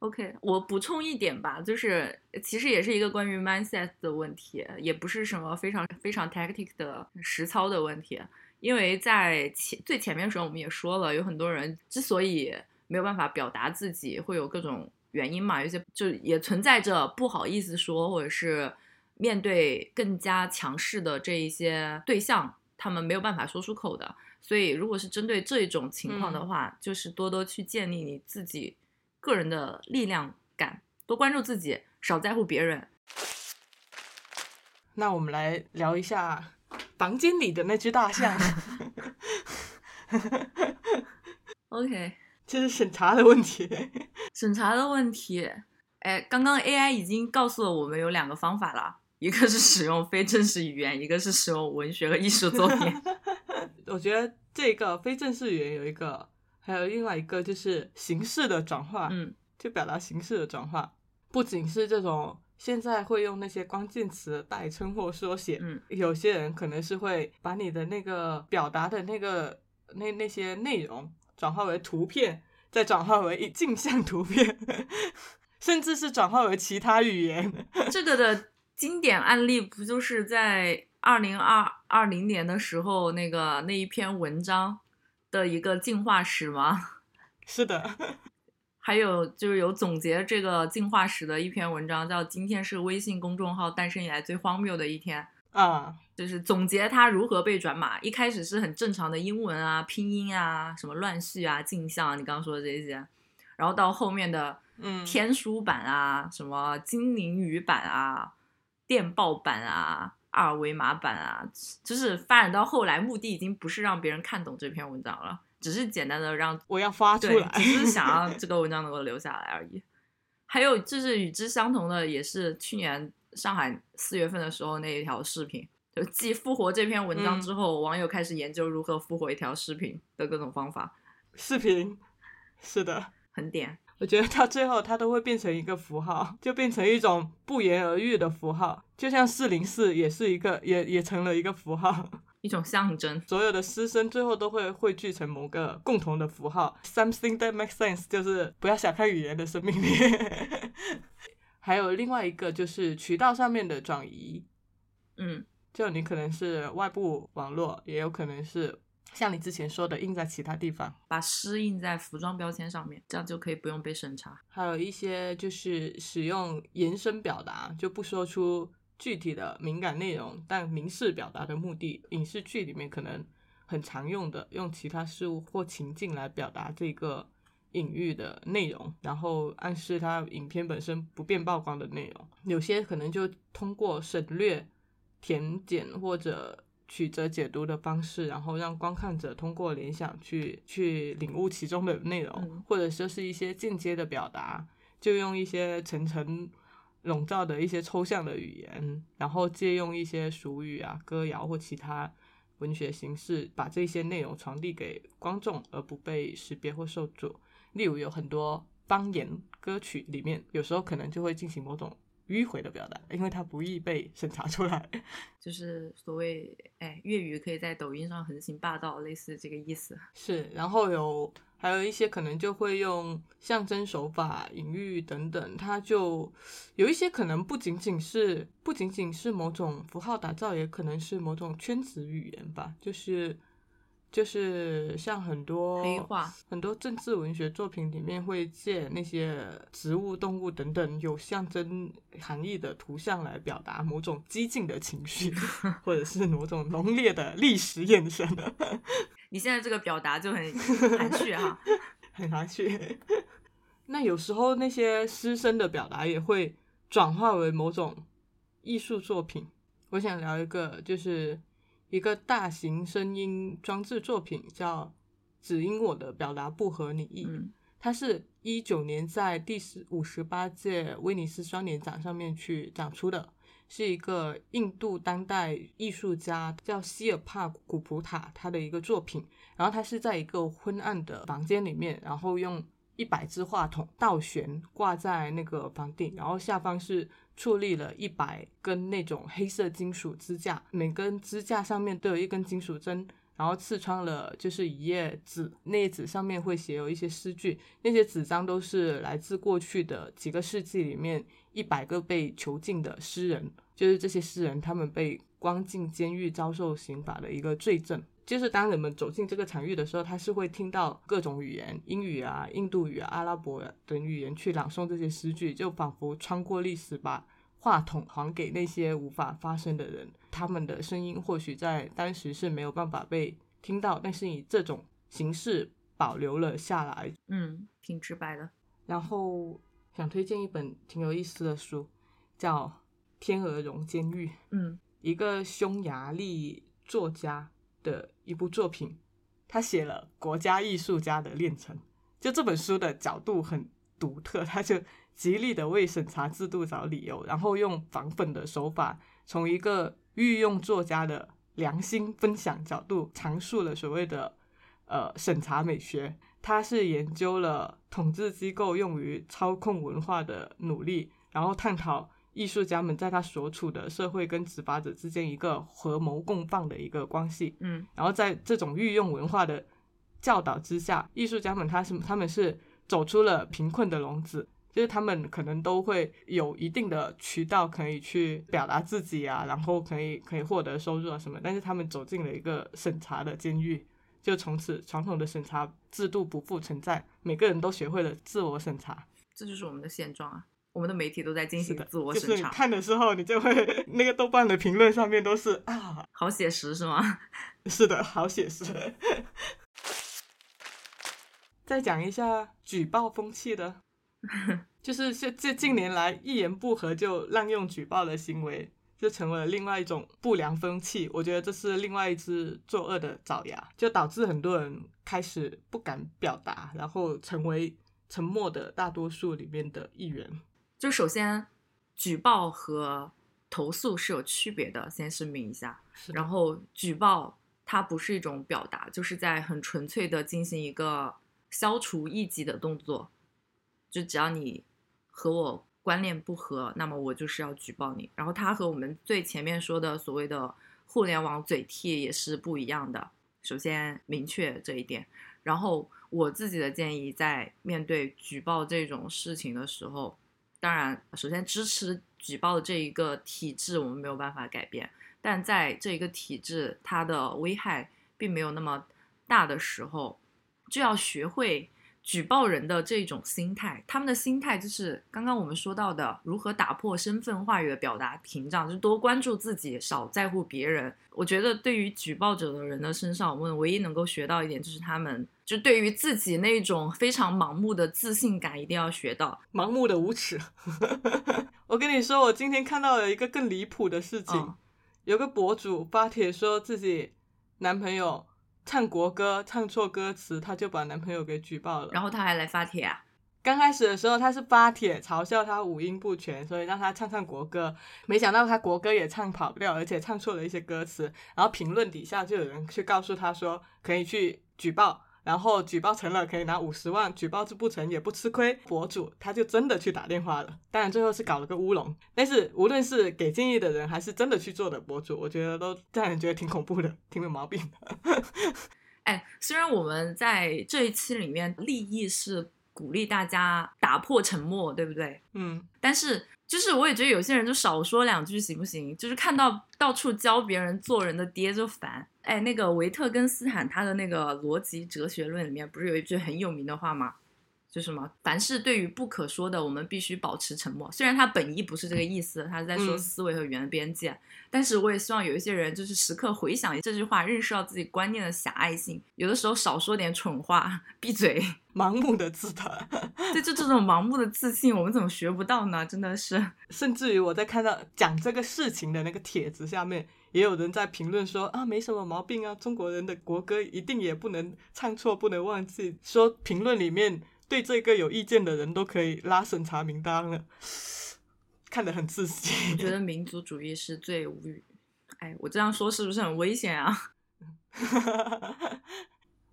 OK，我补充一点吧，就是其实也是一个关于 mindset 的问题，也不是什么非常非常 tactic 的实操的问题。因为在前最前面的时候，我们也说了，有很多人之所以没有办法表达自己，会有各种原因嘛，有些就也存在着不好意思说，或者是。面对更加强势的这一些对象，他们没有办法说出口的，所以如果是针对这种情况的话，就是多多去建立你自己个人的力量感，多关注自己，少在乎别人。那我们来聊一下房间里的那只大象。[laughs] [laughs] OK，这是审查的问题。审查的问题，哎，刚刚 AI 已经告诉了我们有两个方法了。一个是使用非正式语言，一个是使用文学和艺术作品。[laughs] 我觉得这个非正式语言有一个，还有另外一个就是形式的转化，嗯，就表达形式的转化，不仅是这种现在会用那些关键词代称或缩写，嗯，有些人可能是会把你的那个表达的那个那那些内容转化为图片，再转化为镜像图片，[laughs] 甚至是转化为其他语言。这个的。经典案例不就是在二零二二零年的时候那个那一篇文章的一个进化史吗？[laughs] 是的，还有就是有总结这个进化史的一篇文章，叫《今天是微信公众号诞生以来最荒谬的一天》啊，就是总结它如何被转码。一开始是很正常的英文啊、拼音啊、什么乱序啊、镜像，啊，你刚刚说的这些，然后到后面的嗯天书版啊、什么精灵语版啊。电报版啊，二维码版啊，就是发展到后来，目的已经不是让别人看懂这篇文章了，只是简单的让我要发出来，只是想要 [laughs] 这个文章能够留下来而已。还有就是与之相同的，也是去年上海四月份的时候那一条视频，就继复活这篇文章之后，网友开始研究如何复活一条视频的各种方法。视频是的，很点。我觉得到最后，它都会变成一个符号，就变成一种不言而喻的符号，就像四零四也是一个，也也成了一个符号，一种象征。所有的师生最后都会汇聚成某个共同的符号，something that makes sense，就是不要小看语言的生命力。[laughs] 还有另外一个就是渠道上面的转移，嗯，就你可能是外部网络，也有可能是。像你之前说的，印在其他地方，把诗印在服装标签上面，这样就可以不用被审查。还有一些就是使用延伸表达，就不说出具体的敏感内容，但明示表达的目的。影视剧里面可能很常用的，用其他事物或情境来表达这个隐喻的内容，然后暗示它影片本身不便曝光的内容。有些可能就通过省略、填减或者。曲折解读的方式，然后让观看者通过联想去去领悟其中的内容，或者说是一些间接的表达，就用一些层层笼罩的一些抽象的语言，然后借用一些俗语啊、歌谣或其他文学形式，把这些内容传递给观众，而不被识别或受阻。例如，有很多方言歌曲里面，有时候可能就会进行某种。迂回的表达，因为它不易被审查出来，[laughs] 就是所谓哎，粤语可以在抖音上横行霸道，类似这个意思。是，然后有还有一些可能就会用象征手法、隐喻等等，它就有一些可能不仅仅是不仅仅是某种符号打造，也可能是某种圈子语言吧，就是。就是像很多黑化很多政治文学作品里面会借那些植物、动物等等有象征含义的图像来表达某种激进的情绪，[laughs] 或者是某种浓烈的历史眼神。[laughs] 你现在这个表达就很 [laughs] 含蓄哈，很含蓄。那有时候那些师生的表达也会转化为某种艺术作品。我想聊一个就是。一个大型声音装置作品叫《只因我的表达不合你意》，它是一九年在第十五十八届威尼斯双年展上面去展出的。是一个印度当代艺术家叫希尔帕古普塔他的一个作品。然后他是在一个昏暗的房间里面，然后用一百支话筒倒悬挂在那个房顶，然后下方是矗立了一百根那种黑色金属支架，每根支架上面都有一根金属针。然后刺穿了，就是一页纸，那页纸上面会写有一些诗句，那些纸张都是来自过去的几个世纪里面一百个被囚禁的诗人，就是这些诗人他们被关进监狱遭受刑罚的一个罪证。就是当人们走进这个场域的时候，他是会听到各种语言，英语啊、印度语啊、阿拉伯等语言去朗诵这些诗句，就仿佛穿过历史把话筒还给那些无法发声的人。他们的声音或许在当时是没有办法被听到，但是以这种形式保留了下来。嗯，挺直白的。然后想推荐一本挺有意思的书，叫《天鹅绒监狱》。嗯，一个匈牙利作家的一部作品，他写了国家艺术家的炼成。就这本书的角度很独特，他就极力的为审查制度找理由，然后用仿粉的手法，从一个御用作家的良心分享角度，阐述了所谓的呃审查美学。他是研究了统治机构用于操控文化的努力，然后探讨艺术家们在他所处的社会跟执法者之间一个合谋共犯的一个关系。嗯然后在这种御用文化的教导之下，艺术家们他是他们是走出了贫困的笼子，就是他们可能都会有一定的渠道可以去表达自己啊，然后可以可以获得收入啊什么，但是他们走进了一个审查的监狱，就从此传统的审查制度不复存在，每个人都学会了自我审查。这就是我们的现状啊！我们的媒体都在进，行自我就是你审查，看的时候，你就会那个豆瓣的评论上面都是啊，好写实是吗？[laughs] 是的，好写实。再讲一下举报风气的，[laughs] 就是这这近年来一言不合就滥用举报的行为，就成为了另外一种不良风气。我觉得这是另外一只作恶的爪牙，就导致很多人开始不敢表达，然后成为沉默的大多数里面的一员。就首先，举报和投诉是有区别的，先声明一下。然后举报它不是一种表达，就是在很纯粹的进行一个消除异己的动作。就只要你和我观念不合，那么我就是要举报你。然后它和我们最前面说的所谓的互联网嘴替也是不一样的。首先明确这一点。然后我自己的建议，在面对举报这种事情的时候，当然，首先支持举报的这一个体制，我们没有办法改变。但在这一个体制它的危害并没有那么大的时候，就要学会举报人的这种心态。他们的心态就是刚刚我们说到的，如何打破身份话语的表达屏障，就多关注自己，少在乎别人。我觉得对于举报者的人的身上，我们唯一能够学到一点，就是他们就对于自己那种非常盲目的自信感，一定要学到。盲目的无耻。[laughs] 我跟你说，我今天看到了一个更离谱的事情，嗯有个博主发帖说自己男朋友唱国歌唱错歌词，他就把男朋友给举报了。然后他还来发帖啊，刚开始的时候，他是发帖嘲笑他五音不全，所以让他唱唱国歌。没想到他国歌也唱跑调，而且唱错了一些歌词。然后评论底下就有人去告诉他说，可以去举报，然后举报成了可以拿五十万，举报不成也不吃亏。博主他就真的去打电话了，当然最后是搞了个乌龙。但是无论是给建议的人，还是真的去做的博主，我觉得都让人觉得挺恐怖的，[laughs] 挺有毛病的。[laughs] 哎，虽然我们在这一期里面立意是鼓励大家打破沉默，对不对？嗯，但是就是我也觉得有些人就少说两句行不行？就是看到到处教别人做人的爹就烦。哎，那个维特根斯坦他的那个逻辑哲学论里面不是有一句很有名的话吗？就什么，凡是对于不可说的，我们必须保持沉默。虽然他本意不是这个意思，他是在说嗯思维和语言的边界，但是我也希望有一些人就是时刻回想这句话，认识到自己观念的狭隘性。有的时候少说点蠢话，闭嘴。盲目的自大。[laughs] 对，就这种盲目的自信，我们怎么学不到呢？真的是，甚至于我在看到讲这个事情的那个帖子下面，也有人在评论说啊，没什么毛病啊，中国人的国歌一定也不能唱错，不能忘记。说评论里面对这个有意见的人都可以拉审查名单了。看得很窒息。我觉得民族主义是最无语。哎，我这样说是不是很危险啊？[laughs]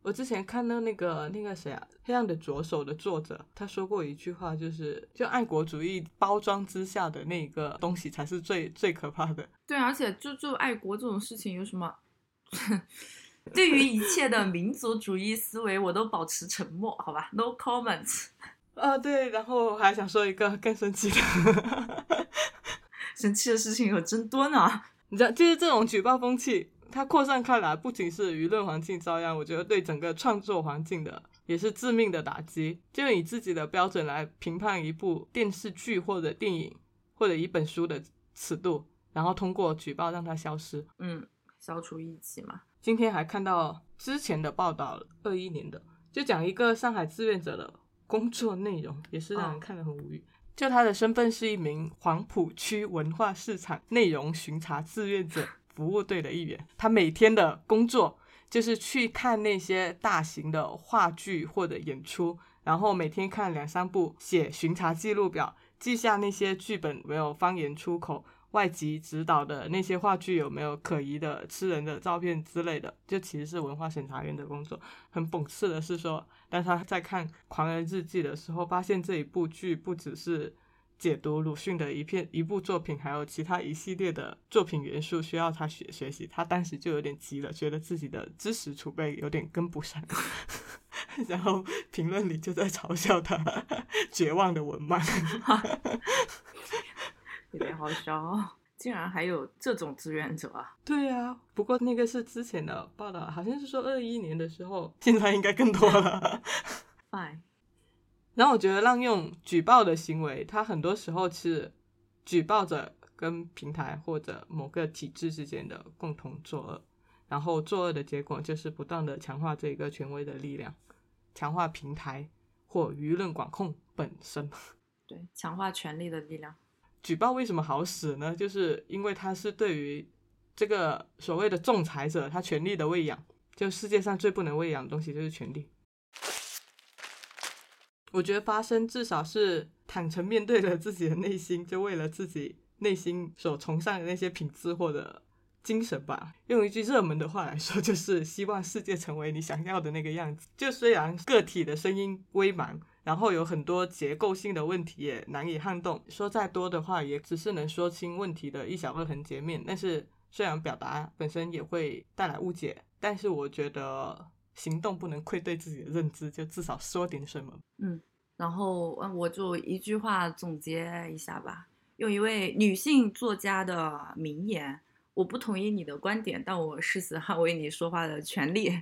我之前看到那个那个谁啊，《黑暗的左手》的作者，他说过一句话，就是就爱国主义包装之下的那个东西才是最最可怕的。对，而且就就爱国这种事情有什么？对于一切的民族主义思维，我都保持沉默，好吧？No comments。啊，对，然后还想说一个更生气的，生气的事情有真多呢。你知道，就是这种举报风气。它扩散开来，不仅是舆论环境遭殃，我觉得对整个创作环境的也是致命的打击。就以自己的标准来评判一部电视剧或者电影或者一本书的尺度，然后通过举报让它消失。嗯，消除异己嘛。今天还看到之前的报道，二一年的，就讲一个上海志愿者的工作内容，也是让人看得很无语。就他的身份是一名黄浦区文化市场内容巡查志愿者。服务队的一员，他每天的工作就是去看那些大型的话剧或者演出，然后每天看两三部，写巡查记录表，记下那些剧本没有方言出口、外籍指导的那些话剧有没有可疑的吃人的照片之类的，就其实是文化审查员的工作。很讽刺的是说，当他在看《狂人日记》的时候，发现这一部剧不只是。解读鲁迅的一片一部作品，还有其他一系列的作品元素需要他学学习，他当时就有点急了，觉得自己的知识储备有点跟不上，[laughs] 然后评论里就在嘲笑他绝望的文盲，[laughs] 有点好笑哦，[laughs] 竟然还有这种志愿者啊！对啊，不过那个是之前的报道，好像是说二一年的时候，现在应该更多了。Fine。[laughs] 然后我觉得滥用举报的行为，它很多时候是举报者跟平台或者某个体制之间的共同作恶，然后作恶的结果就是不断的强化这个权威的力量，强化平台或舆论管控本身。对，强化权力的力量。举报为什么好使呢？就是因为它是对于这个所谓的仲裁者他权力的喂养，就世界上最不能喂养的东西就是权力。我觉得发声至少是坦诚面对了自己的内心，就为了自己内心所崇尚的那些品质或者精神吧。用一句热门的话来说，就是希望世界成为你想要的那个样子。就虽然个体的声音微茫，然后有很多结构性的问题也难以撼动，说再多的话也只是能说清问题的一小个横截面。但是虽然表达本身也会带来误解，但是我觉得。行动不能愧对自己的认知，就至少说点什么。嗯，然后嗯，我就一句话总结一下吧，用一位女性作家的名言：我不同意你的观点，但我誓死捍卫你说话的权利。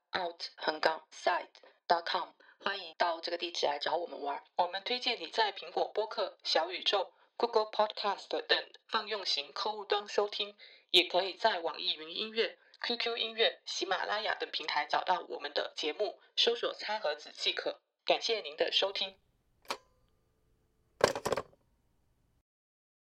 out 横杠 side dot com，欢迎到这个地址来找我们玩。我们推荐你在苹果播客、小宇宙。Google Podcast 等泛用型客户端收听，也可以在网易云音乐、QQ 音乐、喜马拉雅等平台找到我们的节目，搜索“餐盒子”即可。感谢您的收听。